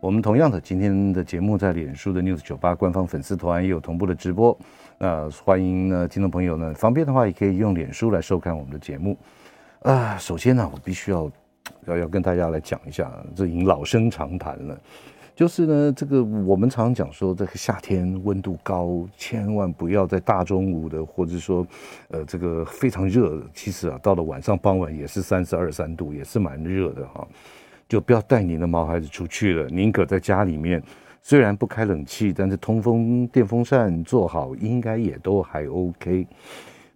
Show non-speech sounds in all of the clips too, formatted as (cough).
我们同样的今天的节目在脸书的 News 九八官方粉丝团也有同步的直播，那欢迎呢听众朋友呢方便的话也可以用脸书来收看我们的节目。啊，首先呢我必须要要要跟大家来讲一下，这已经老生常谈了，就是呢这个我们常常讲说这个夏天温度高，千万不要在大中午的或者说呃这个非常热，其实啊到了晚上傍晚也是三十二三度，也是蛮热的哈。就不要带你的毛孩子出去了，宁可在家里面，虽然不开冷气，但是通风电风扇做好，应该也都还 OK。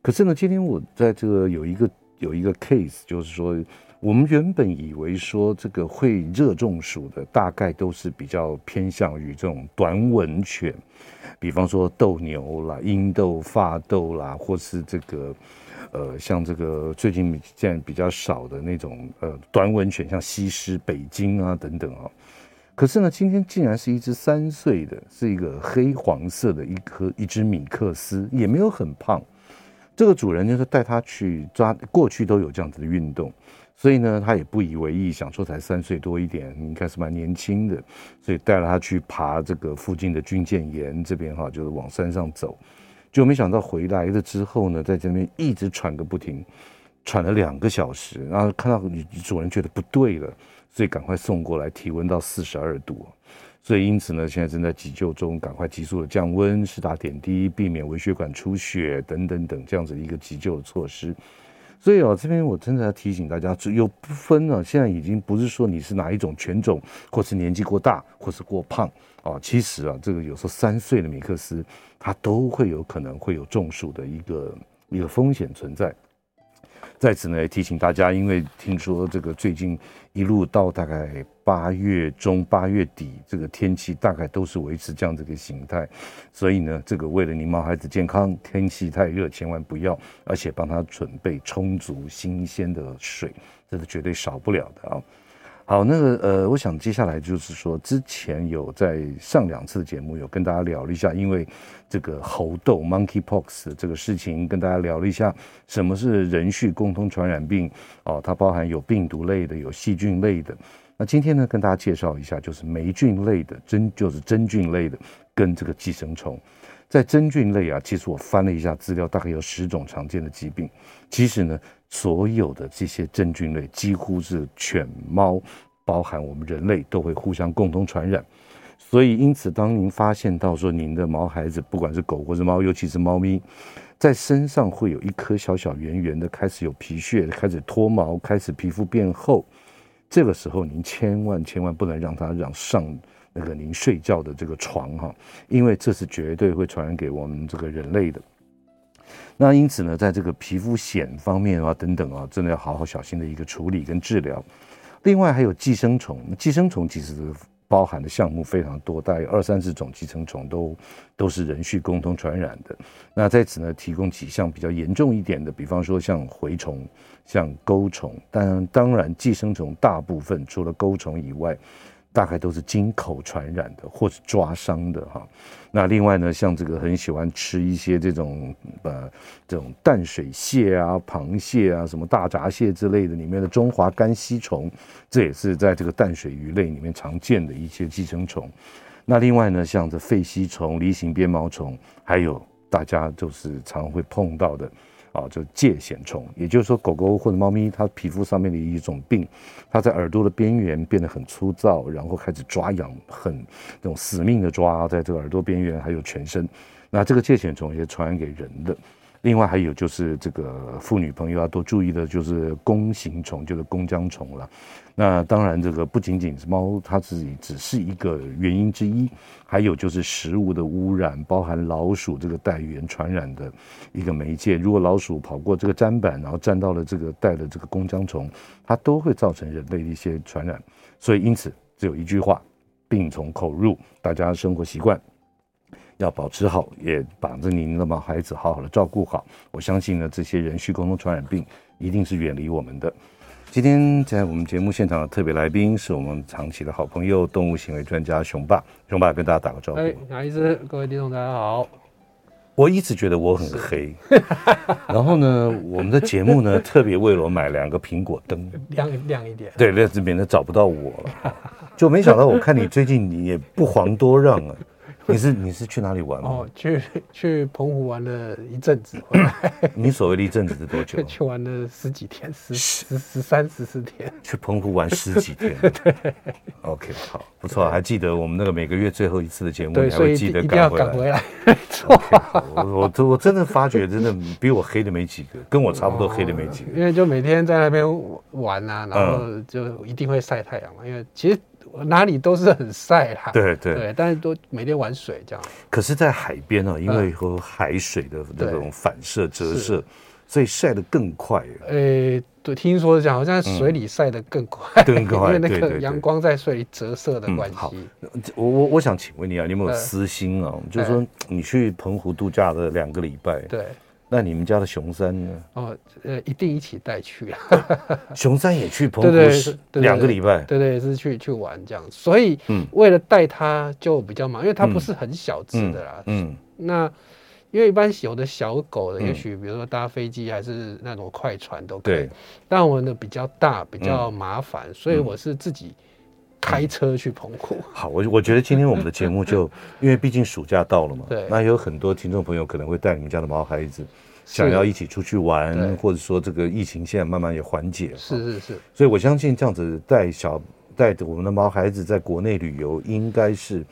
可是呢，今天我在这个有一个有一个 case，就是说，我们原本以为说这个会热中暑的，大概都是比较偏向于这种短吻犬，比方说斗牛啦、英斗、法斗啦，或是这个。呃，像这个最近现在比较少的那种呃短吻犬，像西施、北京啊等等啊，可是呢，今天竟然是一只三岁的，是一个黑黄色的一颗一只米克斯，也没有很胖。这个主人就是带它去抓，过去都有这样子的运动，所以呢，他也不以为意，想说才三岁多一点，应该是蛮年轻的，所以带了它去爬这个附近的军舰岩这边哈，就是往山上走。就没想到回来了之后呢，在这边一直喘个不停，喘了两个小时，然后看到女主人觉得不对了，所以赶快送过来，体温到四十二度，所以因此呢，现在正在急救中，赶快急速的降温，施打点滴，避免微血管出血等等等这样子一个急救的措施。所以啊，这边我真的要提醒大家，有部分呢，现在已经不是说你是哪一种犬种，或是年纪过大，或是过胖。啊，其实啊，这个有时候三岁的米克斯，它都会有可能会有中暑的一个一个风险存在。在此呢，也提醒大家，因为听说这个最近一路到大概八月中、八月底，这个天气大概都是维持这样这个形态，所以呢，这个为了您毛孩子健康，天气太热千万不要，而且帮他准备充足新鲜的水，这是绝对少不了的啊。好，那个呃，我想接下来就是说，之前有在上两次节目有跟大家聊了一下，因为这个猴痘 （monkeypox） 这个事情，跟大家聊了一下什么是人畜共通传染病哦，它包含有病毒类的，有细菌类的。那今天呢，跟大家介绍一下，就是霉菌类的真就是真菌类的，跟这个寄生虫。在真菌类啊，其实我翻了一下资料，大概有十种常见的疾病。其实呢。所有的这些真菌类，几乎是犬猫，包含我们人类，都会互相共同传染。所以，因此，当您发现到说您的毛孩子，不管是狗或是猫，尤其是猫咪，在身上会有一颗小小圆圆的，开始有皮屑，开始脱毛，开始皮肤变厚，这个时候您千万千万不能让它让上那个您睡觉的这个床哈，因为这是绝对会传染给我们这个人类的。那因此呢，在这个皮肤癣方面啊，等等啊，真的要好好小心的一个处理跟治疗。另外还有寄生虫，寄生虫其实包含的项目非常多，大概二三十种寄生虫都都是人畜共同传染的。那在此呢，提供几项比较严重一点的，比方说像蛔虫、像钩虫，但当然寄生虫大部分除了钩虫以外。大概都是经口传染的，或是抓伤的哈。那另外呢，像这个很喜欢吃一些这种呃这种淡水蟹啊、螃蟹啊、什么大闸蟹之类的，里面的中华肝吸虫，这也是在这个淡水鱼类里面常见的一些寄生虫。那另外呢，像这肺吸虫、梨形鞭毛虫，还有大家就是常会碰到的。啊，就疥癣虫，也就是说，狗狗或者猫咪，它皮肤上面的一种病，它在耳朵的边缘变得很粗糙，然后开始抓痒，很那种死命的抓，在这个耳朵边缘还有全身，那这个疥癣虫也传染给人的。另外还有就是这个妇女朋友要多注意的，就是弓形虫，就是弓浆虫了。那当然，这个不仅仅是猫，它自己只是一个原因之一，还有就是食物的污染，包含老鼠这个带原传染的一个媒介。如果老鼠跑过这个砧板，然后沾到了这个带的这个弓浆虫，它都会造成人类的一些传染。所以因此，只有一句话：病从口入，大家生活习惯要保持好，也把着您的毛孩子好好的照顾好。我相信呢，这些人畜共同传染病一定是远离我们的。今天在我们节目现场的特别来宾是我们长期的好朋友，动物行为专家熊爸。熊爸跟大家打个招呼。哎，杨医师，各位听众大家好。我一直觉得我很黑，(laughs) 然后呢，我们的节目呢特别为了我买两个苹果灯，亮亮一点，对，那免得找不到我了。就没想到，我看你最近你也不遑多让啊。(laughs) 你是你是去哪里玩哦，去去澎湖玩了一阵子回来。(laughs) 你所谓的一阵子是多久？(laughs) 去玩了十几天，十十十三十四天。去澎湖玩十几天。对。OK，好，不错，还记得我们那个每个月最后一次的节目，你还会记得赶回来。赶回来。错。我我我真的发觉，真的比我黑的没几个，跟我差不多黑的没几个。因为就每天在那边玩啊，然后就一定会晒太阳嘛，因为其实。哪里都是很晒啦，对对对，但是都每天玩水这样。可是，在海边呢，因为有海水的那种反射折射，所以晒得更快。诶，对，听说这样好像在水里晒得更快，更快，(laughs) 因为那个阳光在水里折射的关系。好，我我我想请问你啊，你有没有私心啊？就是说，你去澎湖度假的两个礼拜，对。那你们家的熊三呢？哦，呃，一定一起带去啊。(laughs) 熊三也去澎湖两个礼拜，对对，是去去玩这样。所以，嗯，为了带他就比较忙，因为它不是很小只的啦。嗯，那因为一般有的小狗的，也许比如说搭飞机还是那种快船都可以。但我的比较大，比较麻烦，所以我是自己开车去澎湖。(laughs) 好，我我觉得今天我们的节目就，(laughs) 因为毕竟暑假到了嘛，对，那有很多听众朋友可能会带你们家的毛孩子。想要一起出去玩，或者说这个疫情现在慢慢也缓解了，是是是，所以我相信这样子带小带着我们的毛孩子在国内旅游，应该是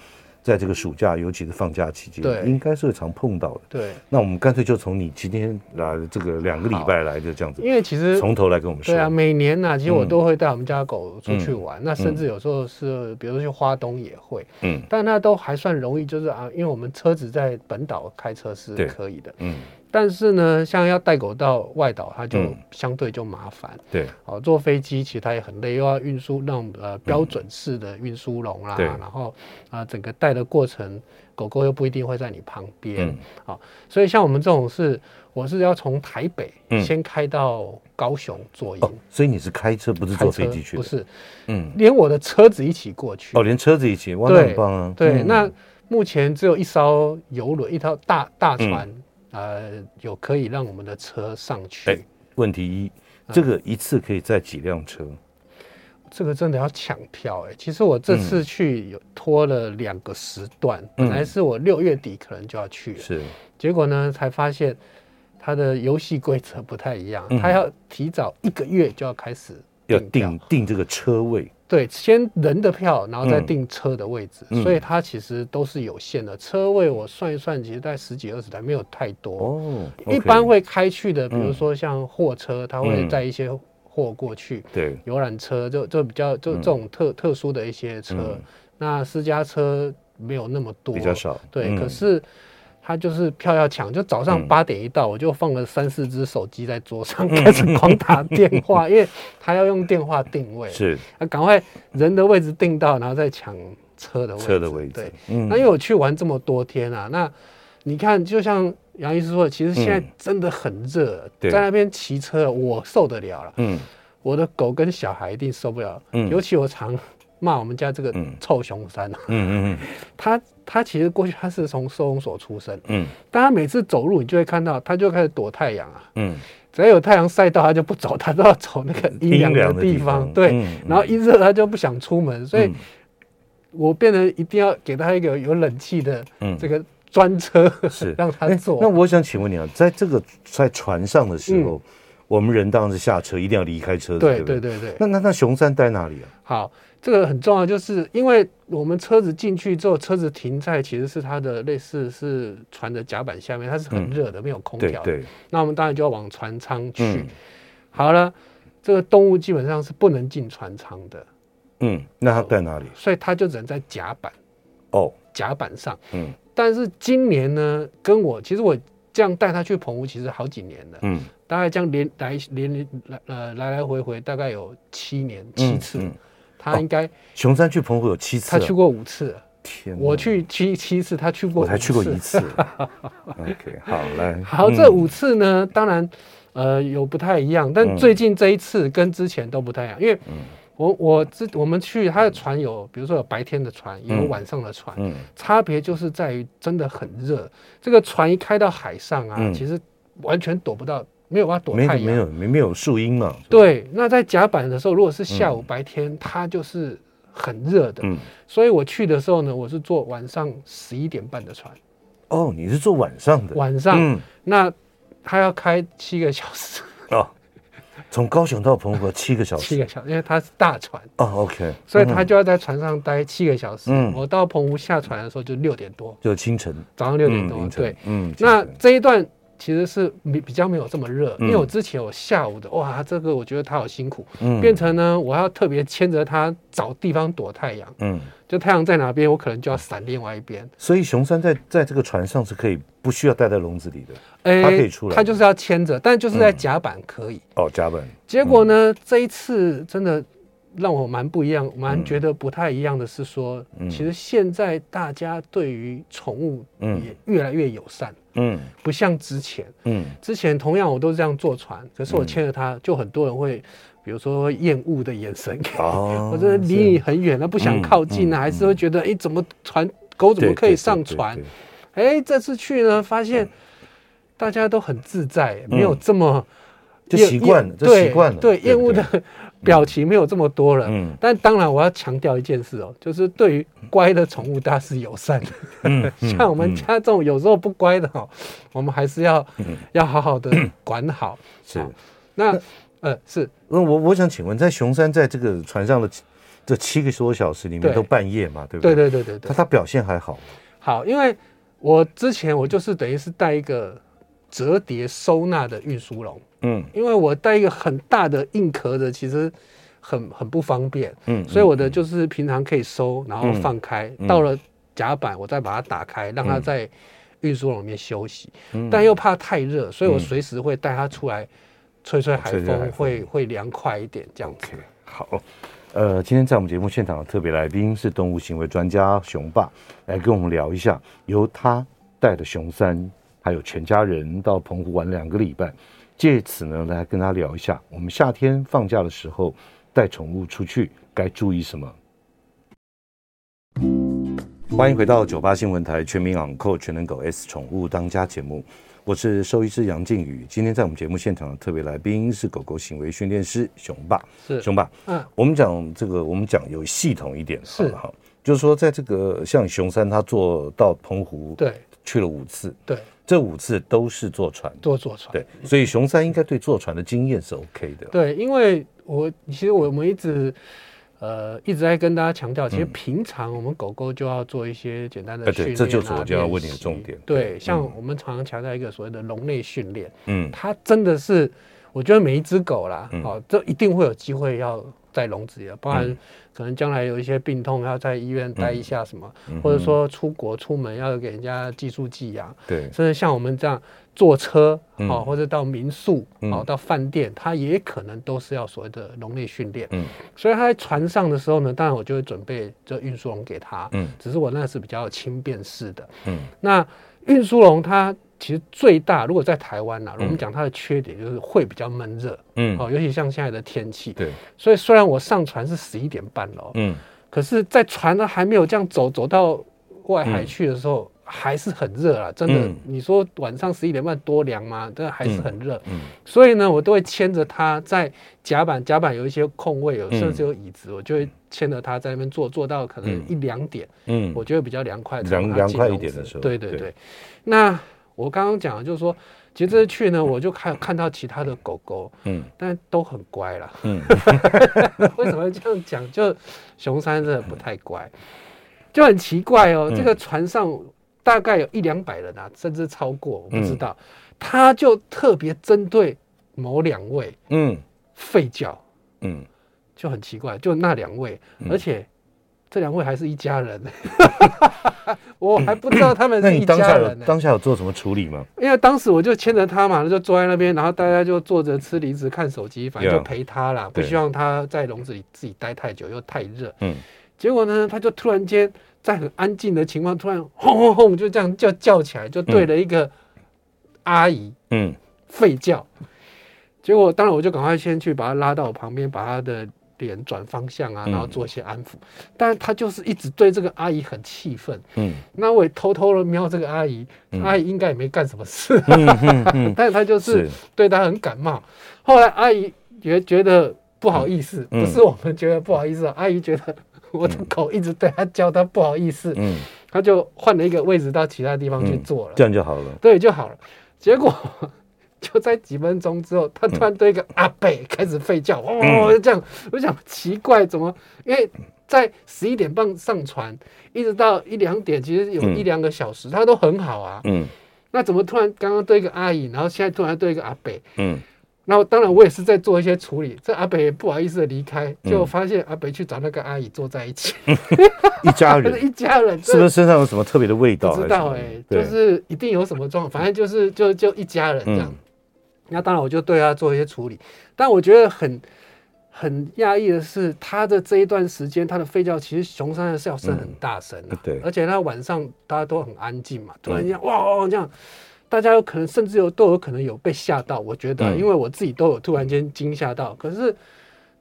在这个暑假，尤其是放假期间，对，应该是会常碰到的。对，那我们干脆就从你今天来这个两个礼拜来就这样子，因为其实从头来跟我们说。对啊，每年呢，其实我都会带我们家狗出去玩，那甚至有时候是比如说去花东也会，嗯，但那都还算容易，就是啊，因为我们车子在本岛开车是可以的，嗯。但是呢，像要带狗到外岛，它就相对就麻烦。对，哦，坐飞机其实它也很累，又要运输那种呃标准式的运输笼啦，然后啊整个带的过程，狗狗又不一定会在你旁边。好，所以像我们这种是，我是要从台北先开到高雄坐营。所以你是开车，不是坐飞机去？不是，嗯，连我的车子一起过去。哦，连车子一起，哇，那很棒啊。对，那目前只有一艘游轮，一条大大船。呃，有可以让我们的车上去。哎，问题一，这个一次可以载几辆车？嗯，这个真的要抢票哎。其实我这次去有拖了两个时段，嗯，本来是我六月底可能就要去了，是，结果呢才发现它的游戏规则不太一样，它要提早一个月就要开始要订订这个车位。对，先人的票，然后再订车的位置，嗯、所以它其实都是有限的。车位我算一算，其实在十几二十台，没有太多。哦，okay、一般会开去的，比如说像货车，它会载一些货过去。对，游览车就就比较就这种特、嗯、特殊的一些车，嗯、那私家车没有那么多，比较少。对，嗯、可是。他就是票要抢，就早上八点一到，我就放了三四只手机在桌上，开始狂打电话，(laughs) 因为他要用电话定位，是，啊，赶快人的位置定到，然后再抢车的位置。车的位置，对，那因为我去玩这么多天啊，那你看，就像杨医师说的，其实现在真的很热，在那边骑车我受得了了，嗯，我的狗跟小孩一定受不了，嗯，尤其我常。骂我们家这个臭熊三，嗯嗯嗯，(laughs) 他他其实过去他是从收容所出生，嗯，但他每次走路你就会看到，他就开始躲太阳啊，嗯，只要有太阳晒到他就不走，他都要走那个阴凉的地方，对，然后一热他就不想出门，所以我变得一定要给他一个有冷气的这个专车，是。(laughs) 让他坐。那我想请问你啊，在这个在船上的时候，我们人当然是下车，一定要离开车子，对对对？对。那那那熊三待哪里啊？好。这个很重要，就是因为我们车子进去之后，车子停在其实是它的类似是船的甲板下面，它是很热的，嗯、没有空调。对，对，那我们当然就要往船舱去。嗯、好了，这个动物基本上是不能进船舱的。嗯，那它在哪里？所以它就只能在甲板。哦，甲板上。嗯，但是今年呢，跟我其实我这样带它去澎湖，其实好几年了。嗯，大概这样连来连来呃来来回回大概有七年七次。他应该熊山去澎湖有七次，他去过五次。天，我去七七次，他去过，我才去过一次。(laughs) OK，好来，好，这五次呢，当然呃有不太一样，但最近这一次跟之前都不太一样，因为。我我之我们去他的船有，比如说有白天的船，也有晚上的船，嗯，差别就是在于真的很热，这个船一开到海上啊，其实完全躲不到，没有办法躲太阳，没有没没有树荫嘛。对，那在甲板的时候，如果是下午白天，它就是很热的，嗯，所以我去的时候呢，我是坐晚上十一点半的船。哦，你是坐晚上的？晚上，那他要开七个小时。哦。从高雄到澎湖七个小时，七个小时，因为它是大船哦，OK，所以他就要在船上待七个小时。嗯，我到澎湖下船的时候就六点多，就清晨，早上六点多，对，嗯，那这一段。其实是比比较没有这么热，因为我之前我下午的哇，这个我觉得他好辛苦，嗯，变成呢，我要特别牵着他找地方躲太阳，嗯，就太阳在哪边，我可能就要闪另外一边。所以熊三在在这个船上是可以不需要待在笼子里的，哎，他可以出来，他就是要牵着，但就是在甲板可以。哦，甲板。结果呢，这一次真的。让我蛮不一样，蛮觉得不太一样的是说，嗯、其实现在大家对于宠物也越来越友善，嗯，不像之前，嗯，之前同样我都是这样坐船，可是我牵着它，就很多人会，比如说厌恶的眼神，哦，(laughs) 或者离你很远，他不想靠近啊，还是会觉得，哎，怎么船狗怎么可以上船？哎，这次去呢，发现大家都很自在，没有这么。就习惯了，就习惯了。对，厌恶的表情没有这么多了。嗯，但当然我要强调一件事哦，就是对于乖的宠物，大家是友善的。嗯，(laughs) 像我们家这种有时候不乖的哦，我们还是要要好好的管好。是，那呃是。那我我想请问，在熊山在这个船上的这七个多小时里面，都半夜嘛，对不对？对对对对对。他他表现还好。好，因为我之前我就是等于是带一个折叠收纳的运输笼。嗯，因为我带一个很大的硬壳的，其实很很不方便。嗯，所以我的就是平常可以收，然后放开，嗯、到了甲板我再把它打开，让它在运输笼里面休息。嗯、但又怕太热，所以我随时会带它出来吹吹海风，会会，会凉快一点这样子。Okay, 好，呃，今天在我们节目现场的特别来宾是动物行为专家熊爸，来跟我们聊一下，由他带的熊三还有全家人到澎湖玩两个礼拜。借此呢，来跟他聊一下，我们夏天放假的时候带宠物出去该注意什么。欢迎回到九八新闻台全民养狗全能狗 S 宠物当家节目，我是兽医师杨靖宇。今天在我们节目现场的特别来宾是狗狗行为训练师熊爸，是熊爸。嗯，我们讲这个，我们讲有系统一点，是哈，就是说在这个像熊三他做到澎湖，对，去了五次，对。这五次都是坐船，都坐船。对，所以熊三应该对坐船的经验是 OK 的。对，因为我其实我们一直呃一直在跟大家强调，其实平常我们狗狗就要做一些简单的训练、这就是我就要问你的重点。对，对像我们常常强调一个所谓的笼内训练，嗯，它真的是我觉得每一只狗啦，好、嗯，这、哦、一定会有机会要。在笼子里了，包含可能将来有一些病痛，要在医院待一下什么，嗯、或者说出国出门要给人家寄宿寄养，对，甚至像我们这样坐车，好、嗯哦，或者到民宿，好、嗯哦，到饭店，它也可能都是要所谓的笼内训练。嗯，所以他在船上的时候呢，当然我就会准备这运输笼给他。嗯，只是我那是比较轻便式的。嗯，那运输笼它。其实最大，如果在台湾呢，我们讲它的缺点就是会比较闷热，嗯，哦，尤其像现在的天气，对，所以虽然我上船是十一点半了，嗯，可是，在船呢还没有这样走走到外海去的时候，还是很热啊，真的。你说晚上十一点半多凉吗？但还是很热，嗯，所以呢，我都会牵着它在甲板，甲板有一些空位，有甚至有椅子，我就会牵着它在那边坐，坐到可能一两点，嗯，我觉得比较凉快，凉凉快一点的时候，对对。对，那。我刚刚讲的就是说，其实这次去呢，我就看看到其他的狗狗，嗯，但都很乖啦。嗯，(laughs) 为什么这样讲？就熊三真的不太乖，就很奇怪哦。这个船上大概有一两百人啊，甚至超过，我不知道。他就特别针对某两位，嗯，吠叫，嗯，就很奇怪，就那两位，而且这两位还是一家人，(laughs) 我还不知道他们是一家人。当下有做什么处理吗？因为当时我就牵着他嘛，就坐在那边，然后大家就坐着吃梨子、看手机，反正就陪他啦，不希望他在笼子里自己待太久，又太热。嗯，结果呢，他就突然间在很安静的情况，突然轰轰轰就这样叫叫起来，就对了一个阿姨，嗯，吠叫。结果当然我就赶快先去把他拉到我旁边，把他的。脸转方向啊，然后做一些安抚，嗯、但是他就是一直对这个阿姨很气愤。嗯，那我也偷偷的瞄这个阿姨，嗯、阿姨应该也没干什么事，(laughs) 但是他就是对他很感冒。是后来阿姨也觉得不好意思，嗯、不是我们觉得不好意思，嗯、阿姨觉得我的狗一直对他叫她不好意思，嗯，他就换了一个位置到其他地方去坐了，这样就好了，对，就好了。结果。就在几分钟之后，他突然对一个阿北开始吠叫，哦，这样，我想奇怪，怎么？因为在十一点半上船，一直到一两点，其实有一两个小时，他都很好啊。嗯，那怎么突然刚刚对一个阿姨，然后现在突然对一个阿北？嗯，然后当然我也是在做一些处理，这阿北也不好意思的离开，就发现阿北去找那个阿姨坐在一起，(laughs) 一家人，一家人，是不是身上有什么特别的味道？不知道哎，就是一定有什么状况，反正就是就就一家人这样。那当然，我就对他做一些处理，但我觉得很很讶异的是，他的这一段时间，他的吠叫其实熊山的叫声很大声，啊嗯，对，而且他晚上大家都很安静嘛，突然间哇哦这样，大家有可能甚至有都有可能有被吓到，我觉得，因为我自己都有突然间惊吓到，可是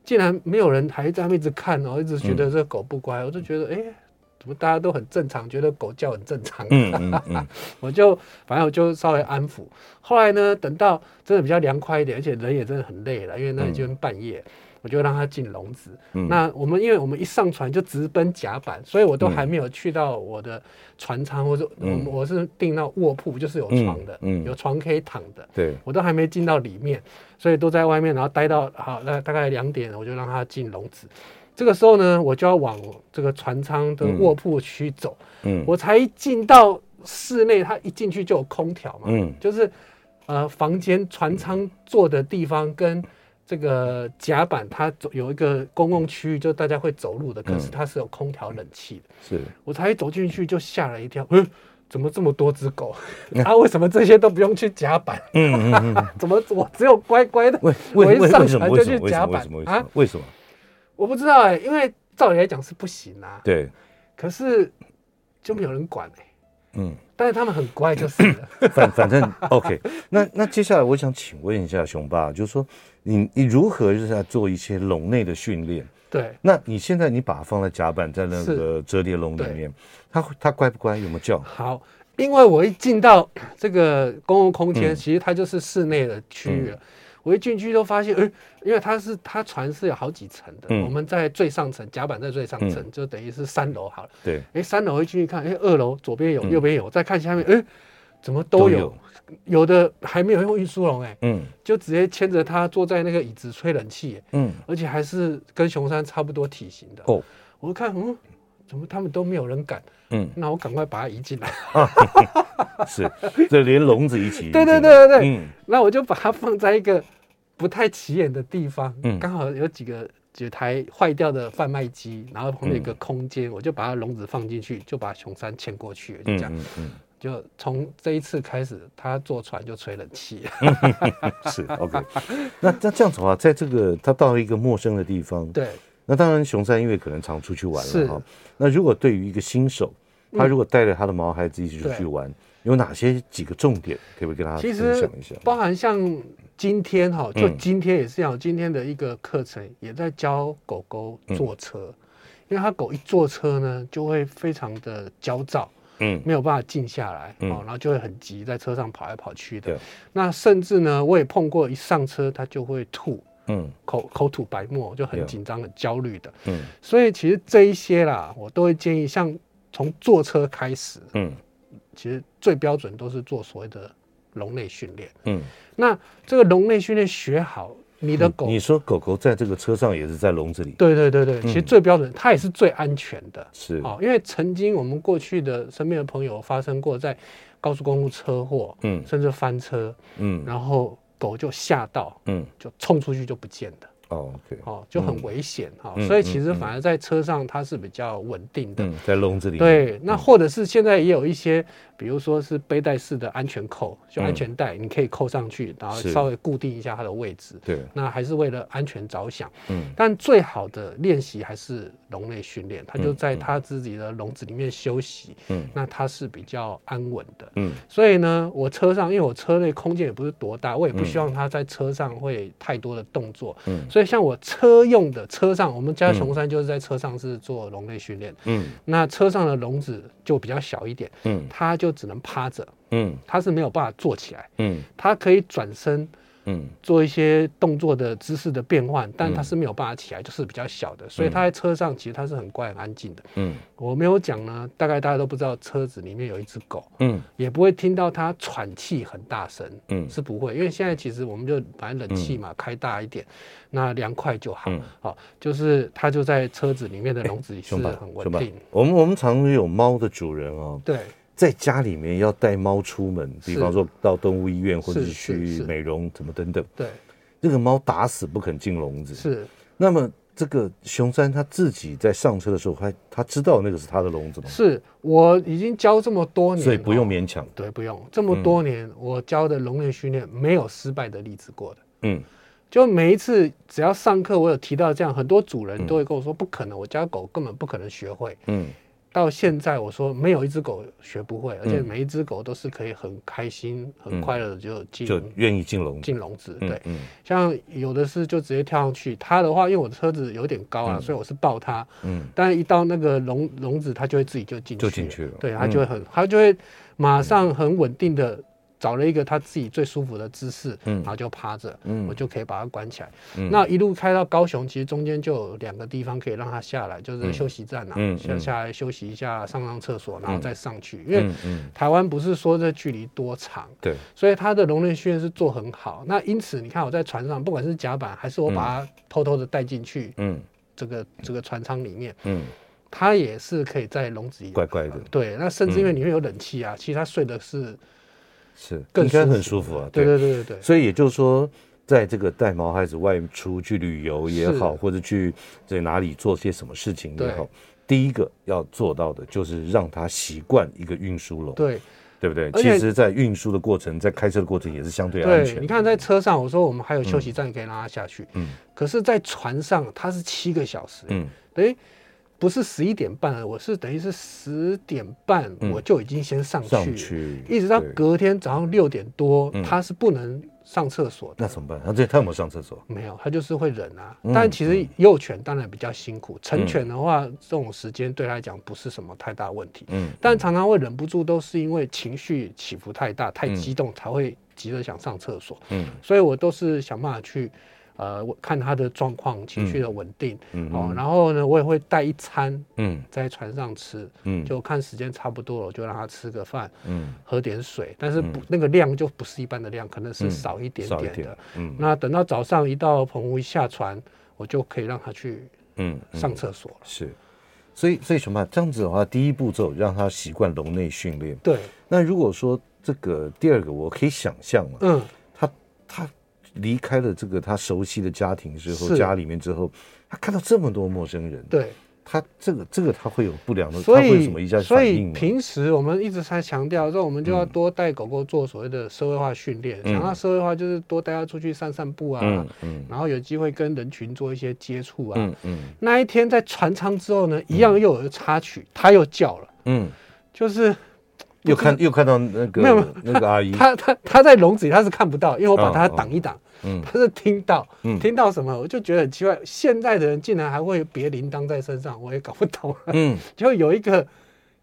竟然没有人还在那边一直看哦，一直觉得这狗不乖，我就觉得哎。欸怎么大家都很正常，觉得狗叫很正常。(laughs) 嗯嗯嗯、我就反正我就稍微安抚。后来呢，等到真的比较凉快一点，而且人也真的很累了，因为那已经半夜，嗯、我就让它进笼子。嗯、那我们因为我们一上船就直奔甲板，所以我都还没有去到我的船舱，或者我我是订到卧铺，就是有床的，嗯嗯、有床可以躺的。对，我都还没进到里面，所以都在外面，然后待到好那大概两点，我就让它进笼子。这个时候呢，我就要往这个船舱的卧铺区走。嗯，我才一进到室内，它一进去就有空调嘛。嗯，就是呃，房间船舱坐的地方跟这个甲板，它有一个公共区域，就大家会走路的。可是它是有空调冷气的。是，我才一走进去就吓了一跳。嗯，怎么这么多只狗？(laughs) 啊，为什么这些都不用去甲板？嗯嗯嗯，(laughs) 怎么我只有乖乖的？我一上船就去甲板啊？为什么？我不知道哎、欸，因为照理来讲是不行啊。对，可是就没有人管哎、欸。嗯，但是他们很乖就是了。(laughs) 反反正 OK 那。那那接下来我想请问一下熊爸，就是说你你如何就是在做一些笼内的训练？对。那你现在你把它放在甲板，在那个折叠笼里面，它它乖不乖？有没有叫？好，因为我一进到这个公共空间，嗯、其实它就是室内的区域了。嗯我一进去都发现，哎，因为它是它船是有好几层的，嗯、我们在最上层，甲板在最上层，嗯、就等于是三楼好了。对，哎，三楼一进去看，哎，二楼左边有，嗯、右边有，再看下面，哎，怎么都有？都有，有的还没有用运输笼，哎，嗯，就直接牵着它坐在那个椅子吹冷气，嗯，而且还是跟熊山差不多体型的。哦，我看，嗯，怎么他们都没有人敢？嗯，那我赶快把它移进来。(laughs) 是，这连笼子一起。(laughs) 对对对对对。嗯，那我就把它放在一个不太起眼的地方，嗯，刚好有几个几台坏掉的贩卖机，然后旁边有一个空间，嗯、我就把它笼子放进去，就把熊山牵过去，就这样。嗯，就从这一次开始，他坐船就吹冷气。(laughs) 是 OK。那那这样子的话，在这个他到了一个陌生的地方，对。那当然，熊山因为可能常出去玩了哈。是那如果对于一个新手，他如果带着他的毛孩子一起出去玩，嗯、有哪些几个重点，可不可以跟他分享一下？包含像今天哈，就今天也是要今天的一个课程，也在教狗狗坐车，嗯、因为他狗一坐车呢，就会非常的焦躁，嗯，没有办法静下来，嗯，然后就会很急，在车上跑来跑去的。对。那甚至呢，我也碰过一上车他就会吐，嗯，口口吐白沫，就很紧张、很焦虑的，嗯。所以其实这一些啦，我都会建议像。从坐车开始，嗯，其实最标准都是做所谓的笼内训练，嗯，那这个笼内训练学好，你的狗，你说狗狗在这个车上也是在笼子里，对对对对，其实最标准，它也是最安全的，是。哦，因为曾经我们过去的身边的朋友发生过在高速公路车祸，嗯，甚至翻车，嗯，然后狗就吓到，嗯，就冲出去就不见了，哦，OK，哦，就很危险哈。所以其实反而在车上它是比较稳定的，在笼子里。对，那或者是现在也有一些，比如说是背带式的安全扣，就安全带，你可以扣上去，然后稍微固定一下它的位置。对，那还是为了安全着想。嗯，但最好的练习还是笼内训练，它就在它自己的笼子里面休息。嗯，那它是比较安稳的。嗯，所以呢，我车上因为我车内空间也不是多大，我也不希望它在车上会太多的动作。嗯，所以像我车用的车上，我们家熊山就是在车上是做笼内训练。嗯，那车上的笼子就比较小一点。嗯，它就只能趴着。嗯，它是没有办法坐起来。嗯，它可以转身。嗯，做一些动作的姿势的变换，但它是没有办法起来，就是比较小的，所以它在车上其实它是很乖很安静的。嗯，我没有讲呢，大概大家都不知道车子里面有一只狗。嗯，也不会听到它喘气很大声。嗯，是不会，因为现在其实我们就反正冷气嘛，开大一点，那凉快就好。好，就是它就在车子里面的笼子里是很稳定。我们我们常有猫的主人哦。对。在家里面要带猫出门，比方说到动物医院或者是去美容，怎么等等。对，这个猫打死不肯进笼子。是。那么这个熊山他自己在上车的时候，他他知道那个是他的笼子吗？是，我已经教这么多年，所以不用勉强。对，不用这么多年，我教的笼内训练没有失败的例子过的。嗯，就每一次只要上课，我有提到这样，很多主人都会跟我说，不可能，我家狗根本不可能学会。嗯。到现在，我说没有一只狗学不会，而且每一只狗都是可以很开心、很快乐的就进，就愿意进笼进笼子。对，像有的是就直接跳上去，它的话，因为我的车子有点高啊，所以我是抱它。嗯，但一到那个笼笼子，它就会自己就进去，就进去了。对，它就会很，它就会马上很稳定的。找了一个他自己最舒服的姿势，嗯，然后就趴着，嗯，我就可以把它关起来。嗯，那一路开到高雄，其实中间就有两个地方可以让它下来，就是休息站啊，嗯，下下来休息一下，上上厕所，然后再上去。因为台湾不是说这距离多长，对，所以它的笼内训练是做很好。那因此你看我在船上，不管是甲板还是我把它偷偷的带进去，嗯，这个这个船舱里面，嗯，它也是可以在笼子里乖乖的。对，那甚至因为里面有冷气啊，其实它睡的是。是，应该很舒服啊。对对对对对。所以也就是说，在这个带毛孩子外出去旅游也好，或者去在哪里做些什么事情也好，第一个要做到的就是让他习惯一个运输笼。对，对不对？其实，在运输的过程，在开车的过程也是相对安全。你看，在车上，我说我们还有休息站可以让他下去。嗯。可是，在船上，它是七个小时。嗯。哎。不是十一点半，我是等于是十点半我就已经先上去，一直到隔天早上六点多，他是不能上厕所的。那怎么办？他这他有没有上厕所？没有，他就是会忍啊。但其实幼犬当然比较辛苦，成犬的话，这种时间对他来讲不是什么太大问题。嗯，但常常会忍不住，都是因为情绪起伏太大、太激动，才会急着想上厕所。嗯，所以我都是想办法去。呃，我看他的状况，情绪的稳定，嗯，哦，然后呢，我也会带一餐，嗯，在船上吃，嗯，就看时间差不多了，我就让他吃个饭，嗯，喝点水，但是不那个量就不是一般的量，可能是少一点点的，嗯，那等到早上一到棚屋一下船，我就可以让他去，嗯，上厕所了。是，所以所以什么？这样子的话，第一步骤让他习惯笼内训练。对。那如果说这个第二个，我可以想象嘛，嗯，他他。离开了这个他熟悉的家庭之后，家里面之后，他看到这么多陌生人，对，他这个这个他会有不良的，他会什么？所以平时我们一直在强调说，我们就要多带狗狗做所谓的社会化训练。想要社会化，就是多带它出去散散步啊，嗯，然后有机会跟人群做一些接触啊，嗯嗯。那一天在船舱之后呢，一样又有一个插曲，他又叫了，嗯，就是。又看又看到那个没有那个阿姨，他他他在笼子里他是看不到，因为我把他挡一挡，嗯，他是听到，听到什么，我就觉得很奇怪，现在的人竟然还会别铃铛在身上，我也搞不懂，嗯，(laughs) 就有一个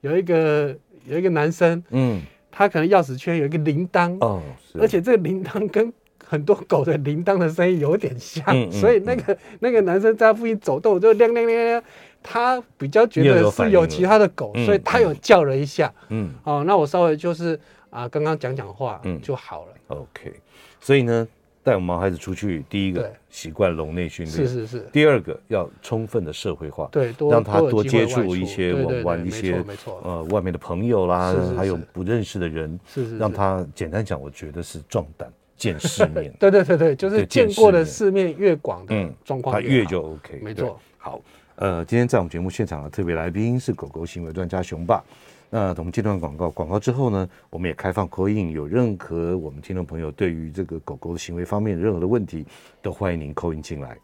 有一个有一个男生，嗯，他可能钥匙圈有一个铃铛，哦，而且这个铃铛跟很多狗的铃铛的声音有点像，所以那个那个男生在附近走动就亮亮亮亮。他比较觉得是有其他的狗，所以他有叫了一下。嗯，哦，那我稍微就是啊，刚刚讲讲话就好了。OK，所以呢，带我们毛孩子出去，第一个习惯笼内训练，是是是。第二个要充分的社会化，对，让他多接触一些玩玩一些，呃，外面的朋友啦，还有不认识的人，是是。让他简单讲，我觉得是壮胆。见世面。(laughs) 对对对对，就是见过的世面越广的状况，他越就 OK。没错。好，呃，今天在我们节目现场的特别来宾是狗狗行为专家熊爸。那我们这段广告，广告之后呢，我们也开放 call in，有任何我们听众朋友对于这个狗狗的行为方面的任何的问题，都欢迎您 call in 进来。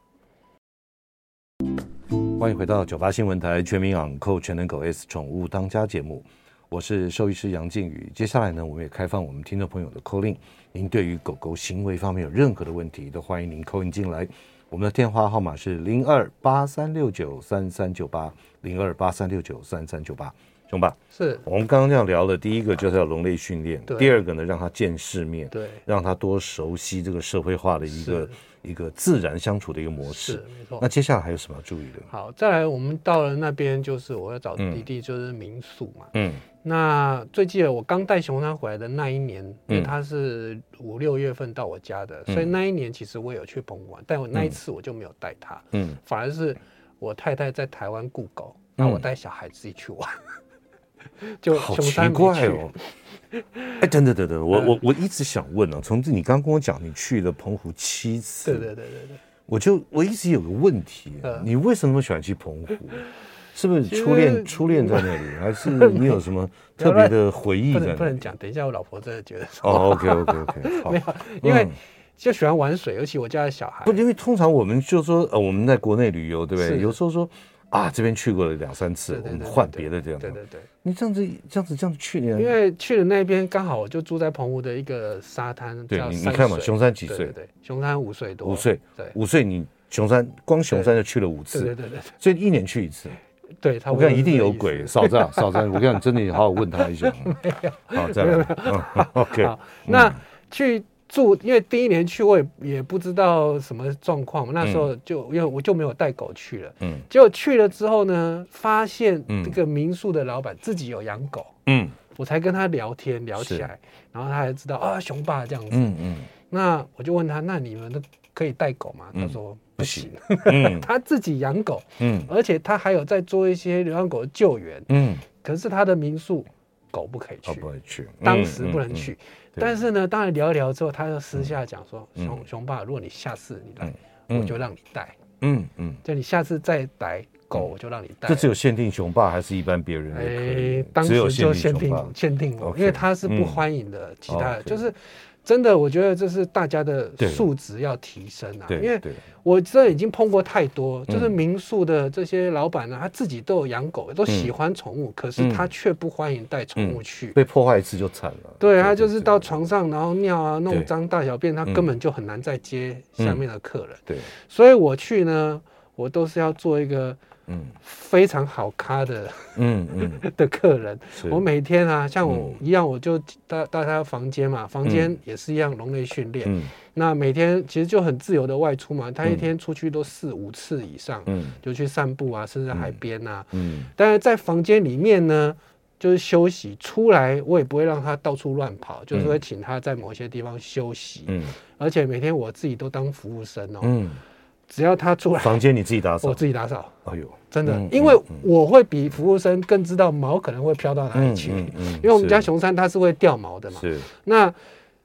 欢迎回到九八新闻台全民养狗全能狗 S 宠物当家节目，我是兽医师杨靖宇。接下来呢，我们也开放我们听众朋友的 call in，您对于狗狗行为方面有任何的问题，都欢迎您 call in 进来。我们的电话号码是零二八三六九三三九八零二八三六九三三九八。熊爸，是。我们刚刚这样聊的，第一个就是要笼类训练，第二个呢，让他见世面，对，让他多熟悉这个社会化的一个一个自然相处的一个模式，没错。那接下来还有什么要注意的？好，再来，我们到了那边，就是我要找弟弟，就是民宿嘛，嗯，那最记得我刚带熊他回来的那一年，因为他是五六月份到我家的，所以那一年其实我有去澎湖玩，但我那一次我就没有带他，嗯，反而是我太太在台湾雇狗，那我带小孩自己去玩。(laughs) 就好奇怪哦！(laughs) 哎，等等等等，我我我一直想问呢、啊，从这你刚跟我讲，你去了澎湖七次，对对对对对，我就我一直有个问题，你为什么那么喜欢去澎湖？是不是初恋初恋在那里，还是 (laughs) 你有什么特别的回忆在？不能讲，等一下我老婆真的觉得哦，OK OK OK，没有，因为就喜欢玩水，尤其我家的小孩，不，因为通常我们就说呃，我们在国内旅游，对不对？有时候说。啊，这边去过了两三次，我们换别的这样。对对对，你这样子这样子这样子去年，因为去了那边刚好我就住在澎湖的一个沙滩。对，你你看嘛，熊山几岁？对，熊山五岁多。五岁，对，五岁你熊山光熊山就去了五次。对对对，所以一年去一次。对，我看一定有鬼，少这样少这样，我看你真的好好问他一下。(laughs) 没有，好这样。(laughs) OK，那去。住，因为第一年去我也也不知道什么状况，那时候就因为我就没有带狗去了，嗯，结果去了之后呢，发现这个民宿的老板自己有养狗，嗯，我才跟他聊天聊起来，然后他才知道啊，熊爸这样子，嗯嗯，那我就问他，那你们都可以带狗吗？他说不行，(laughs) 他自己养狗，嗯，而且他还有在做一些流浪狗的救援，嗯，可是他的民宿狗不可以去，不去，当时不能去。但是呢，当然聊一聊之后，他就私下讲说：“熊熊爸，如果你下次你来，我就让你带。嗯嗯，就你下次再来狗，我就让你带。”这只有限定熊爸，还是一般别人？哎，当时就限定限定我，因为他是不欢迎的。其他就是。真的，我觉得这是大家的素质要提升啊！因为我这已经碰过太多，就是民宿的这些老板呢，他自己都有养狗，都喜欢宠物，可是他却不欢迎带宠物去，被破坏一次就惨了。对，他就是到床上，然后尿啊，弄脏大小便，他根本就很难再接下面的客人。对，所以我去呢，我都是要做一个。嗯，非常好咖的，嗯嗯 (laughs) 的客人，我每天啊，像我一样，我就到到他房间嘛，房间也是一样笼类训练。嗯，那每天其实就很自由的外出嘛，他一天出去都四五次以上，嗯，就去散步啊，甚至海边啊，嗯，但是在房间里面呢，就是休息，出来我也不会让他到处乱跑，就是会请他在某些地方休息，嗯，而且每天我自己都当服务生哦，嗯。只要他出来，房间你自己打扫，我自己打扫。哎呦，真的，因为我会比服务生更知道毛可能会飘到哪里去，因为我们家熊三它是会掉毛的嘛。是，那。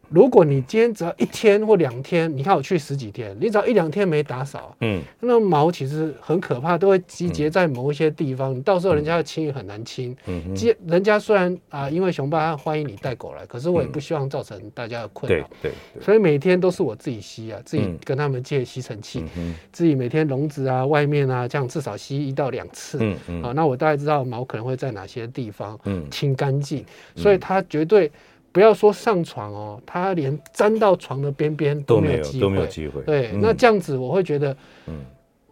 如果你今天只要一天或两天，你看我去十几天，你只要一两天没打扫，嗯，那毛其实很可怕，都会集结在某一些地方，嗯、到时候人家要清也很难清。嗯接，人家虽然啊、呃，因为熊爸他欢迎你带狗来，可是我也不希望造成大家的困扰。对对，所以每天都是我自己吸啊，自己跟他们借吸尘器，嗯、自己每天笼子啊、外面啊，这样至少吸一到两次。嗯嗯，啊，那我大概知道毛可能会在哪些地方，嗯，清干净，所以它绝对。不要说上床哦，他连粘到床的边边都没有机会，都没有机会。对，那这样子我会觉得，嗯，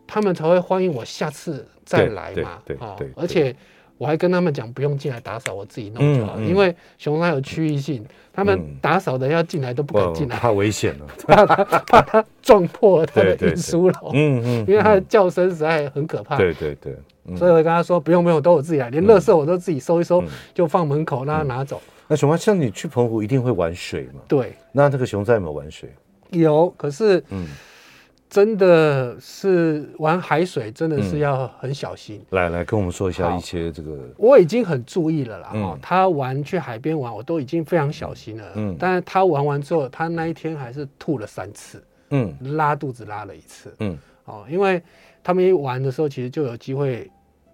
他们才会欢迎我下次再来嘛。对对。而且我还跟他们讲，不用进来打扫，我自己弄就好。因为熊它有区域性，他们打扫的要进来都不敢进来，怕危险了，(laughs) 怕他怕他撞破他的运输楼。嗯嗯。因为他的叫声实在很可怕。对对对。所以我跟他说，不用不用，都我自己来，连垃圾我都自己收一收，就放门口让他拿走。那熊妈，像你去澎湖一定会玩水吗？对。那那个熊在有没有玩水？有，可是，嗯，真的是玩海水，真的是要很小心。嗯、来来，跟我们说一下一些这个。我已经很注意了啦。嗯、他玩去海边玩，我都已经非常小心了。嗯。但是他玩完之后，他那一天还是吐了三次。嗯。拉肚子拉了一次。嗯。哦，因为他们一玩的时候，其实就有机会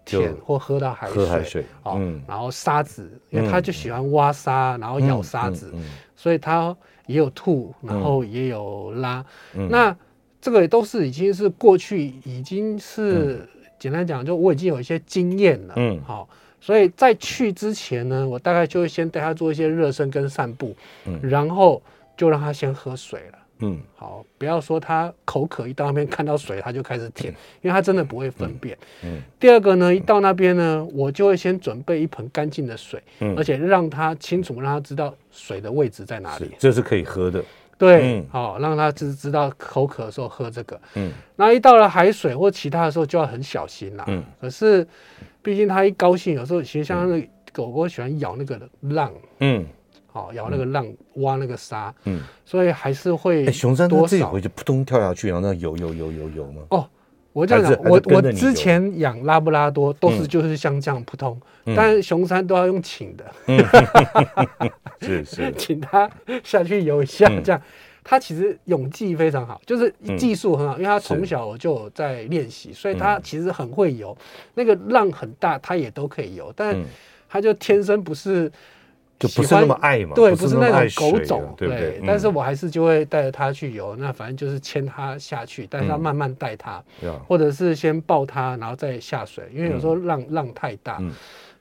舔或喝到海水。喝海水。哦。嗯、然后沙子，因为他就喜欢挖沙，然后咬沙子，嗯嗯嗯、所以他也有吐，然后也有拉。嗯、那。这个也都是已经是过去，已经是、嗯、简单讲，就我已经有一些经验了。嗯，好，所以在去之前呢，我大概就会先带他做一些热身跟散步，嗯，然后就让他先喝水了。嗯，好，不要说他口渴一到那边看到水他就开始舔，嗯、因为他真的不会分辨。嗯，嗯第二个呢，一到那边呢，我就会先准备一盆干净的水，嗯，而且让他清楚让他知道水的位置在哪里，这是可以喝的。对，好、嗯哦，让他知知道口渴的时候喝这个。嗯，那一到了海水或其他的时候就要很小心啦。嗯，可是毕竟他一高兴，有时候其实像那个狗狗喜欢咬那个浪。嗯，好、哦，咬那个浪，挖那个沙。嗯，所以还是会。熊山多自己回去扑通跳下去，然后那游游游游游吗？哦。我这样讲，我我之前养拉布拉多都是就是像这样扑通，嗯、但是熊山都要用请的，嗯、(laughs) 是是，请他下去游一下，这样，他其实泳技非常好，就是技术很好，因为他从小就在练习，所以他其实很会游，那个浪很大，他也都可以游，但他就天生不是。就不是那么爱嘛，对，不是那种狗种，对不对？但是我还是就会带着它去游，那反正就是牵它下去，但是要慢慢带它，或者是先抱它，然后再下水，因为有时候浪浪太大。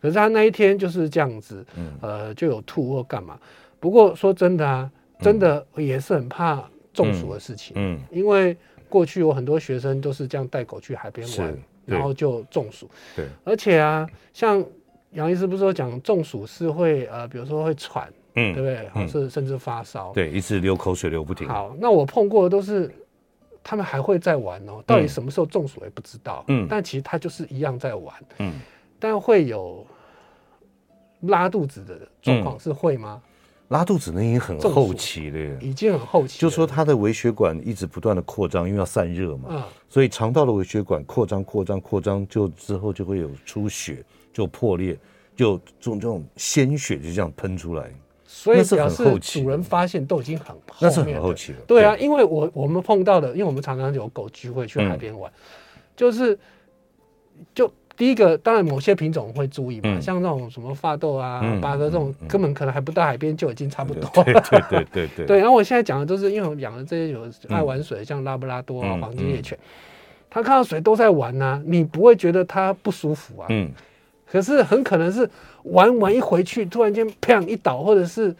可是他那一天就是这样子，呃，就有吐或干嘛。不过说真的啊，真的也是很怕中暑的事情，嗯，因为过去有很多学生都是这样带狗去海边玩，然后就中暑，对，而且啊，像。杨医师不是说讲中暑是会呃，比如说会喘，嗯，对不对？好，是甚至发烧，对，一直流口水流不停。好，那我碰过的都是他们还会在玩哦，到底什么时候中暑也不知道，嗯，但其实他就是一样在玩，嗯，但会有拉肚子的状况是会吗？拉肚子那已经很后期了，已经很后期，就说他的微血管一直不断的扩张，因为要散热嘛，嗯，所以肠道的微血管扩张、扩张、扩张，就之后就会有出血。就破裂，就这种这种鲜血就这样喷出来，所以表示主人发现都已经很后面，那是很后期了。对啊，因为我我们碰到的，因为我们常常有狗聚会去海边玩，就是就第一个，当然某些品种会注意嘛，像那种什么发豆啊、八哥这种，根本可能还不到海边就已经差不多了。对对对对。(laughs) 对，然后我现在讲的都是，因为我养的这些有爱玩水，像拉布拉多啊、黄金猎犬，它看到水都在玩呐，你不会觉得它不舒服啊？嗯。可是很可能是玩完一回去，突然间砰一倒，或者是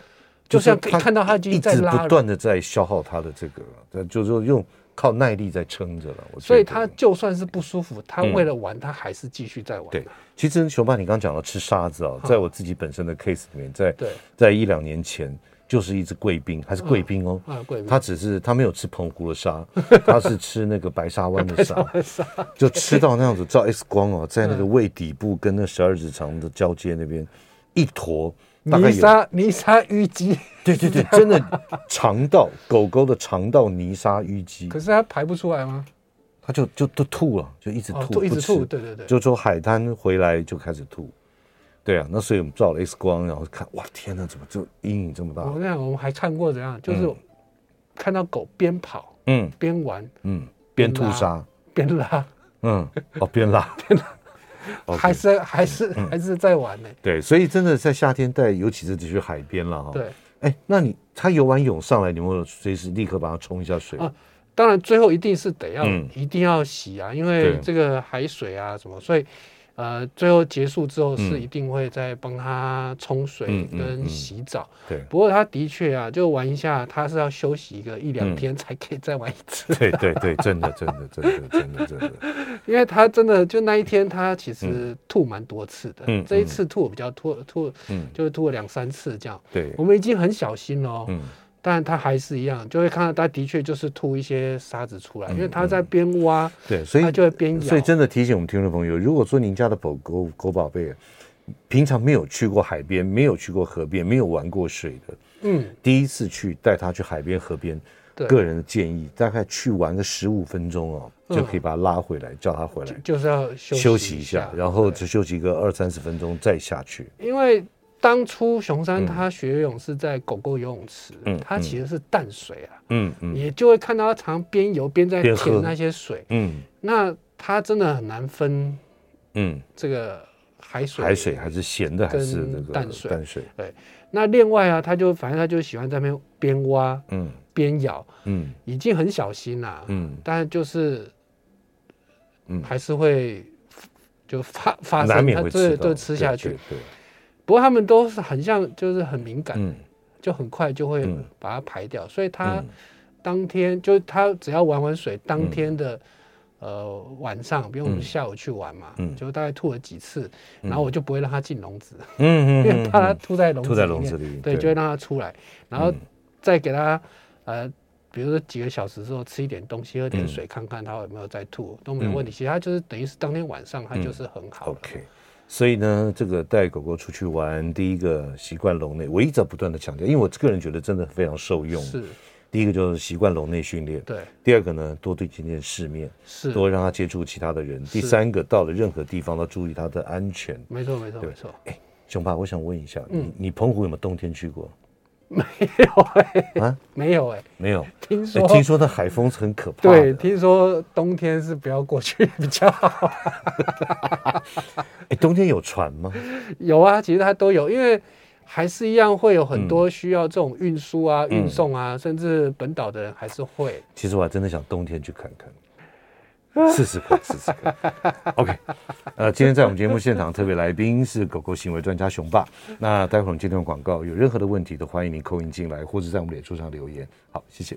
就像看到他一直不断的在消耗他的这个，就是说用靠耐力在撑着了。所以他就算是不舒服，他为了玩，他还是继续在玩。对，其实熊爸，你刚刚讲到吃沙子啊，在我自己本身的 case 里面，在在一两年前。就是一只贵宾，还是贵宾哦。啊，贵宾。他只是他没有吃澎湖的沙，(laughs) 他是吃那个白沙湾的沙，就吃到那样子照 X 光哦，在那个胃底部跟那十二指肠的交接那边，一坨泥沙泥沙淤积。对对对，真的肠道狗狗的肠道泥沙淤积。可是它排不出来吗？它就就都吐了，就一直吐，一直吐。对对对，就从海滩回来就开始吐。对啊，那所以我们照了 X 光，然后看，哇，天哪，怎么就阴影这么大？我跟你讲，我们还看过怎样，就是看到狗边跑，嗯，边玩，嗯，边吐沙，边拉，嗯，哦，边拉，(laughs) 边拉，还是还是还是在玩呢。对，所以真的在夏天带，尤其是去海边了哈。对，哎，那你他游完泳上来，你有没有随时立刻把它冲一下水啊？当然，最后一定是得要一定要洗啊，因为这个海水啊什么，所以。呃，最后结束之后是一定会再帮他冲水跟洗澡。对，不过他的确啊，就玩一下，他是要休息一个一两天才可以再玩一次。对对对，真的真的真的真的真的，(laughs) 因为他真的就那一天他其实吐蛮多次的，嗯，这一次吐比较吐吐，嗯，就是吐了两三次这样。对，我们已经很小心了。嗯。但他还是一样，就会看到他的确就是吐一些沙子出来，因为他在边挖，对，所以他就会边咬。所以真的提醒我们听众朋友，如果说您家的狗狗狗宝贝，平常没有去过海边，没有去过河边，没有玩过水的，嗯，第一次去带它去海边河边，个人的建议，大概去玩个十五分钟哦，就可以把它拉回来，叫它回来，就是要休息一下，然后只休息个二三十分钟再下去。因为当初熊山他学游泳是在狗狗游泳池，嗯，他其实是淡水啊，嗯。嗯，也就会看到他常边游边在舔那些水，嗯，那他真的很难分，嗯，这个海水海水还是咸的还是那个淡水。淡水，对。那另外啊，他就反正他就喜欢在那边边挖，嗯，边咬，嗯，已经很小心了，嗯，但是就是，嗯，还是会就发发生，他这都吃下去，对。不过他们都是很像，就是很敏感，嗯，就很快就会把它排掉，所以他当天就他只要玩完水，当天的。呃，晚上，比如我们下午去玩嘛，嗯，就大概吐了几次，然后我就不会让它进笼子，嗯嗯，(laughs) 因为怕它吐在笼子里面，吐在笼子里，对，就会让它出来，然后再给它，呃，比如说几个小时之后吃一点东西，喝点水，看看它有没有再吐，都没有问题。其实它就是等于是当天晚上它就是很好。OK，所以呢，这个带狗狗出去玩，第一个习惯笼内，我一直在不断的强调，因为我个人觉得真的非常受用。是。第一个就是习惯笼内训练，对。第二个呢，多对见见世面，是多让他接触其他的人。第三个，到了任何地方都注意他的安全。没错，没错，没错。哎，熊爸，我想问一下，你你澎湖有没有冬天去过？没有哎，啊，没有哎，没有。听说听说那海风是很可怕。对，听说冬天是不要过去比较好。(laughs) 哎，冬天有船吗？有啊，其实它都有，因为。还是一样会有很多需要这种运输啊、运送啊，甚至本岛的人还是会。其实我还真的想冬天去看看，试试看，试试看。OK，呃，今天在我们节目现场特别来宾是狗狗行为专家熊爸。那待会儿我们接段广告，有任何的问题都欢迎您扣音进来，或者在我们脸书上留言。好，谢谢。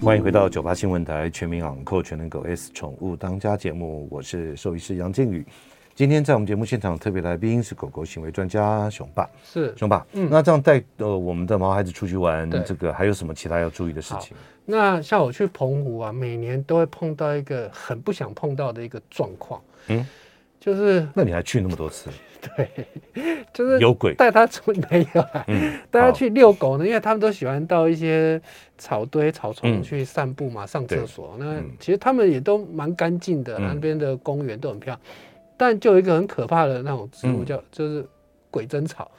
欢迎回到九八新闻台全民昂扣全能狗 S 宠物当家节目，我是兽医师杨靖宇。今天在我们节目现场特别来宾是狗狗行为专家熊爸，是。熊爸。嗯，那这样带呃我们的毛孩子出去玩，这个还有什么其他要注意的事情？那像我去澎湖啊，每年都会碰到一个很不想碰到的一个状况，嗯，就是那你还去那么多次？(laughs) 对，就是有鬼。带他出没有？嗯，(laughs) 带他去遛狗呢，因为他们都喜欢到一些草堆、草丛去散步嘛，上厕所。那其实他们也都蛮干净的，那边的公园都很漂亮。但就有一个很可怕的那种植物叫，就是鬼针草。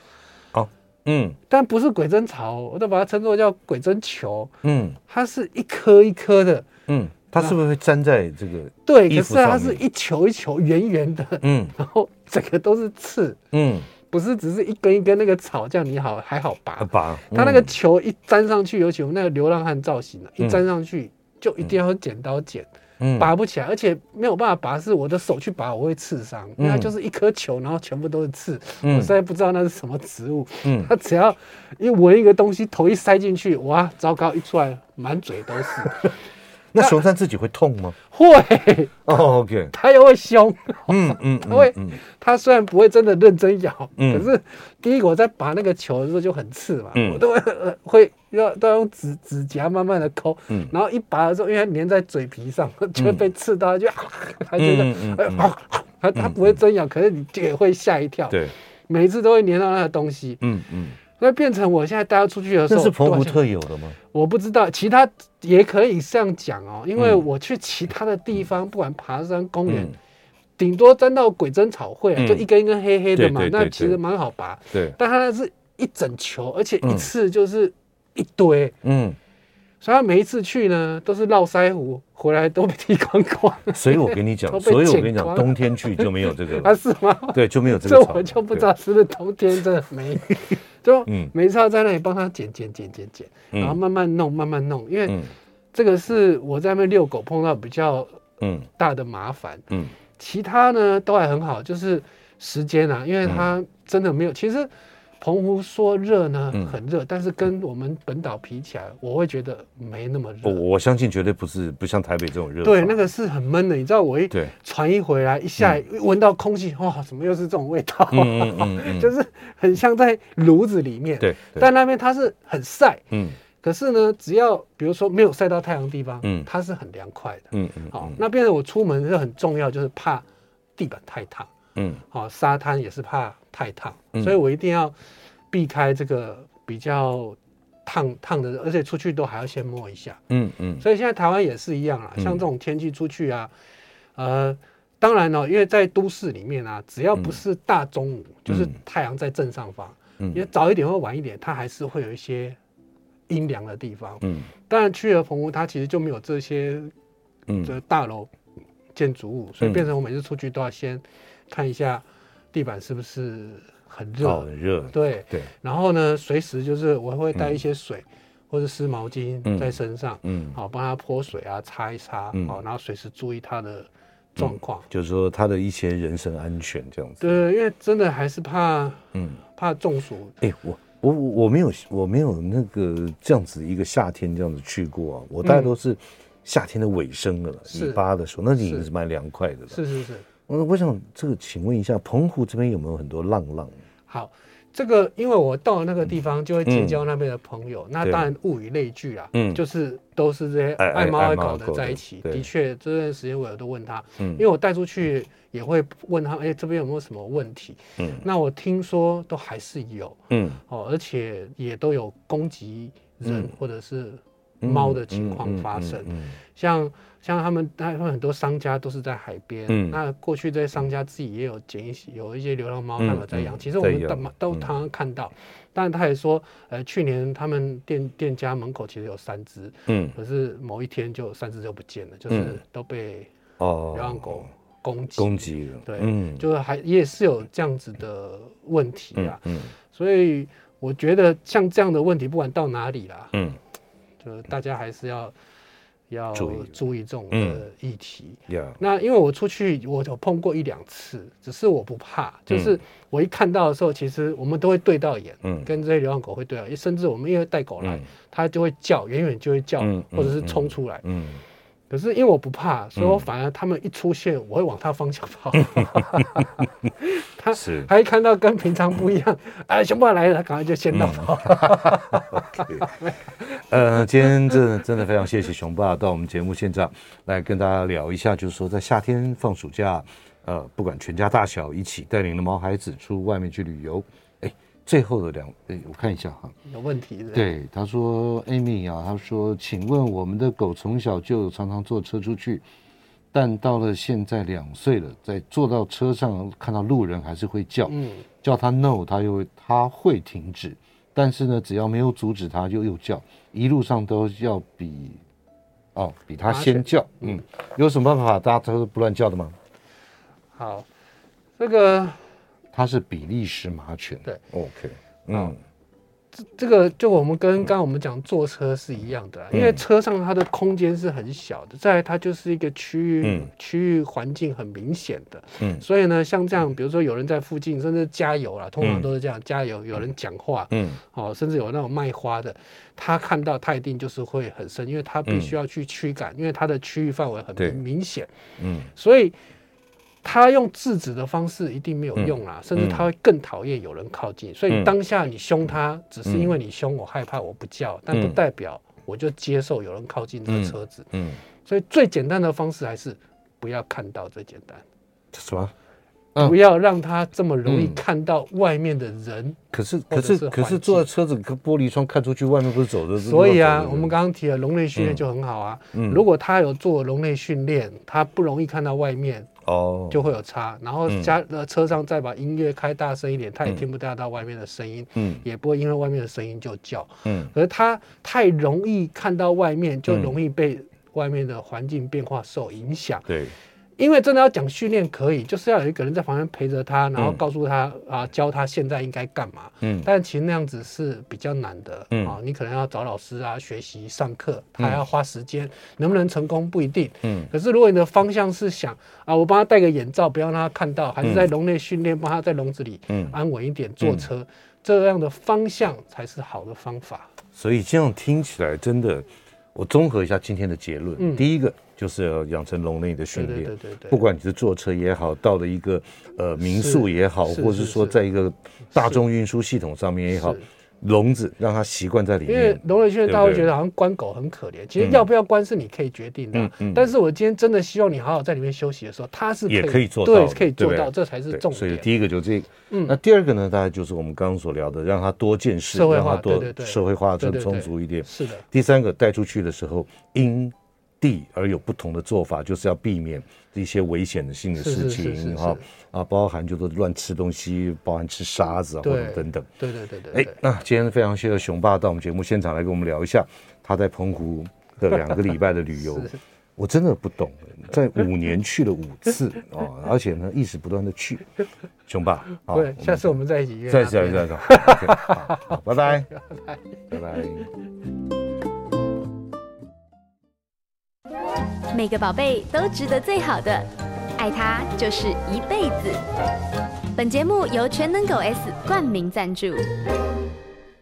哦，嗯，但不是鬼针草，我都把它称作叫鬼针球。嗯，它是一颗一颗的。嗯，它是不是会粘在这个？对，可是它是一球一球圆圆的。嗯，然后整个都是刺。嗯，不是只是一根一根那个草这样你好还好拔。拔。它那个球一粘上去，尤其我们那个流浪汉造型的，一粘上去就一定要用剪刀剪。拔不起来，而且没有办法拔，是我的手去拔，我会刺伤，因为它就是一颗球，然后全部都是刺，我实在不知道那是什么植物。嗯，它只要一闻一个东西，头一塞进去，哇，糟糕，一出来满嘴都是。(laughs) 那熊山自己会痛吗？会哦，OK，它又会凶，嗯嗯，(laughs) 它会，它虽然不会真的认真咬，可是第一个我在拔那个球的时候就很刺嘛，我都会会要都要用指指甲慢慢的抠，然后一拔的时候，因为它粘在嘴皮上，就会被刺到，就 (laughs) 它觉得，它它 (laughs) 不会真咬，可是你也会吓一跳，对，每一次都会粘到那个东西，嗯嗯。那变成我现在带它出去的时候，这是澎湖特有的吗？我不知道，其他也可以这样讲哦。因为我去其他的地方，不管爬山、公园，顶多沾到鬼针草会，就一根一根黑黑的嘛，那其实蛮好拔。对，但它那是一整球，而且一次就是一堆。嗯，所以他每一次去呢，都是绕腮胡，回来都被剃光光。所以我跟你讲，所以我跟你讲，冬天去就没有这个了。(laughs) 啊，是吗？对，就没有这个。这我就不知道是不是冬天真的没。就每次要在那里帮他剪剪剪剪剪，然后慢慢弄慢慢弄，因为这个是我在那边遛狗碰到比较嗯大的麻烦。嗯，其他呢都还很好，就是时间啊，因为他真的没有，其实。澎湖说热呢，很热，但是跟我们本岛比起来，我会觉得没那么热。我相信绝对不是不像台北这种热。对，那个是很闷的。你知道，我一船一回来，一下一闻到空气，哇，怎么又是这种味道？(laughs) 就是很像在炉子里面。对。但那边它是很晒。嗯。可是呢，只要比如说没有晒到太阳的地方，嗯，它是很凉快的。嗯嗯。好，那变成我出门是很重要，就是怕地板太烫。嗯。好，沙滩也是怕。太烫，所以我一定要避开这个比较烫烫的，而且出去都还要先摸一下。嗯嗯。所以现在台湾也是一样啊，像这种天气出去啊，呃，当然了，因为在都市里面啊，只要不是大中午，就是太阳在正上方，嗯，因为早一点或晚一点，它还是会有一些阴凉的地方。嗯。当然，去了澎湖，它其实就没有这些，嗯，这大楼建筑物，所以变成我每次出去都要先看一下地板是不是。很热，很热，对对。然后呢，随时就是我会带一些水，或者湿毛巾在身上，嗯，好帮他泼水啊，擦一擦，好，然后随时注意他的状况，就是说他的一些人身安全这样子。对，因为真的还是怕，嗯，怕中暑。哎，我我我没有我没有那个这样子一个夏天这样子去过啊，我大概都是夏天的尾声了，尾巴的时候，那已经是蛮凉快的了。是是是。我我想这个，请问一下，澎湖这边有没有很多浪浪？好，这个因为我到了那个地方，就会结交那边的朋友。嗯、那当然物以类聚啦，嗯，就是都是这些爱猫爱狗的在一起。的确，这段时间我有都问他，嗯，因为我带出去也会问他，哎、欸，这边有没有什么问题？嗯，那我听说都还是有，嗯，哦，而且也都有攻击人或者是猫的情况发生，像。像他们，他们很多商家都是在海边。嗯，那过去这些商家自己也有捡一些，有一些流浪猫，他们在养。其实我们都都常常看到。但他也说，呃，去年他们店店家门口其实有三只，嗯，可是某一天就三只就不见了，就是都被哦流浪狗攻击攻击了。对，嗯，就是还也是有这样子的问题啊。嗯，所以我觉得像这样的问题，不管到哪里啦，嗯，就大家还是要。要注意这种的议题。嗯、那因为我出去，我有碰过一两次，只是我不怕，就是我一看到的时候，其实我们都会对到眼，嗯、跟这些流浪狗会对到眼，甚至我们因为带狗来，它就会叫，远远就会叫，或者是冲出来。嗯嗯嗯可是因为我不怕，所以我反而他们一出现，我会往他方向跑。(laughs) 他是他一看到跟平常不一样，(laughs) 哎，熊爸来了，他赶快就先到跑。呃，今天真的真的非常谢谢熊爸到我们节目现场来跟大家聊一下，就是说在夏天放暑假，呃，不管全家大小一起带领了毛孩子出外面去旅游。最后的两，哎，我看一下哈，有问题的。对，他说，Amy 啊，他说，请问我们的狗从小就常常坐车出去，但到了现在两岁了，在坐到车上看到路人还是会叫，嗯，叫他 no，他又他会停止，但是呢，只要没有阻止他，就又叫，一路上都要比，哦，比他先叫，嗯，有什么办法大家都不乱叫的吗？好，这个。它是比利时马犬。对，OK，嗯，这这个就我们跟刚刚我们讲坐车是一样的，因为车上它的空间是很小的，再来它就是一个区域区域环境很明显的，嗯，所以呢，像这样，比如说有人在附近，甚至加油啦，通常都是这样，加油，有人讲话，嗯，哦，甚至有那种卖花的，他看到他一定就是会很深，因为他必须要去驱赶，因为他的区域范围很明明显，嗯，所以。他用制止的方式一定没有用啦，甚至他会更讨厌有人靠近。所以当下你凶他，只是因为你凶我害怕我不叫，但不代表我就接受有人靠近这个车子。嗯，所以最简单的方式还是不要看到最简单。什么？不要让他这么容易看到外面的人。可是可是可是坐在车子玻璃窗看出去，外面不是走的。所以啊，我们刚刚提了笼内训练就很好啊。嗯，如果他有做笼内训练，他不容易看到外面。哦，就会有差，然后加呃车上再把音乐开大声一点，他也听不到到外面的声音，嗯，也不会因为外面的声音就叫，嗯，可是他太容易看到外面，就容易被外面的环境变化受影响，对。因为真的要讲训练可以，就是要有一个人在旁边陪着他，然后告诉他、嗯、啊，教他现在应该干嘛。嗯，但其实那样子是比较难的。嗯啊，你可能要找老师啊，学习上课，他还要花时间，嗯、能不能成功不一定。嗯，可是如果你的方向是想啊，我帮他戴个眼罩，不要让他看到，还是在笼内训练，帮他在笼子里安稳一点坐车，嗯、这样的方向才是好的方法。所以这样听起来真的，我综合一下今天的结论，嗯、第一个。就是要养成笼内的训练，对对对对，不管你是坐车也好，到了一个呃民宿也好，或者是说在一个大众运输系统上面也好，笼子，让它习惯在里面。因为笼子现在，大家会觉得好像关狗很可怜。其实要不要关是你可以决定的。嗯嗯。但是我今天真的希望你好好在里面休息的时候，它是也可以做到，对，可以做到，这才是重点。所以第一个就是这个。嗯。那第二个呢，大概就是我们刚刚所聊的，让它多见识，让它多社会化更充足一点。是的。第三个带出去的时候，因地而有不同的做法，就是要避免一些危险的性的事情哈啊，包含就是乱吃东西，包含吃沙子啊或者等等。对对对对。哎，那今天非常谢谢熊爸到我们节目现场来跟我们聊一下他在澎湖的两个礼拜的旅游。(laughs) 我真的不懂，在五年去了五次 (laughs) 哦，而且呢一直不断的去。熊爸，好，下次我们再一起约。再次再见，(laughs) 好，拜拜，拜拜。每个宝贝都值得最好的，爱他就是一辈子。本节目由全能狗 S 冠名赞助。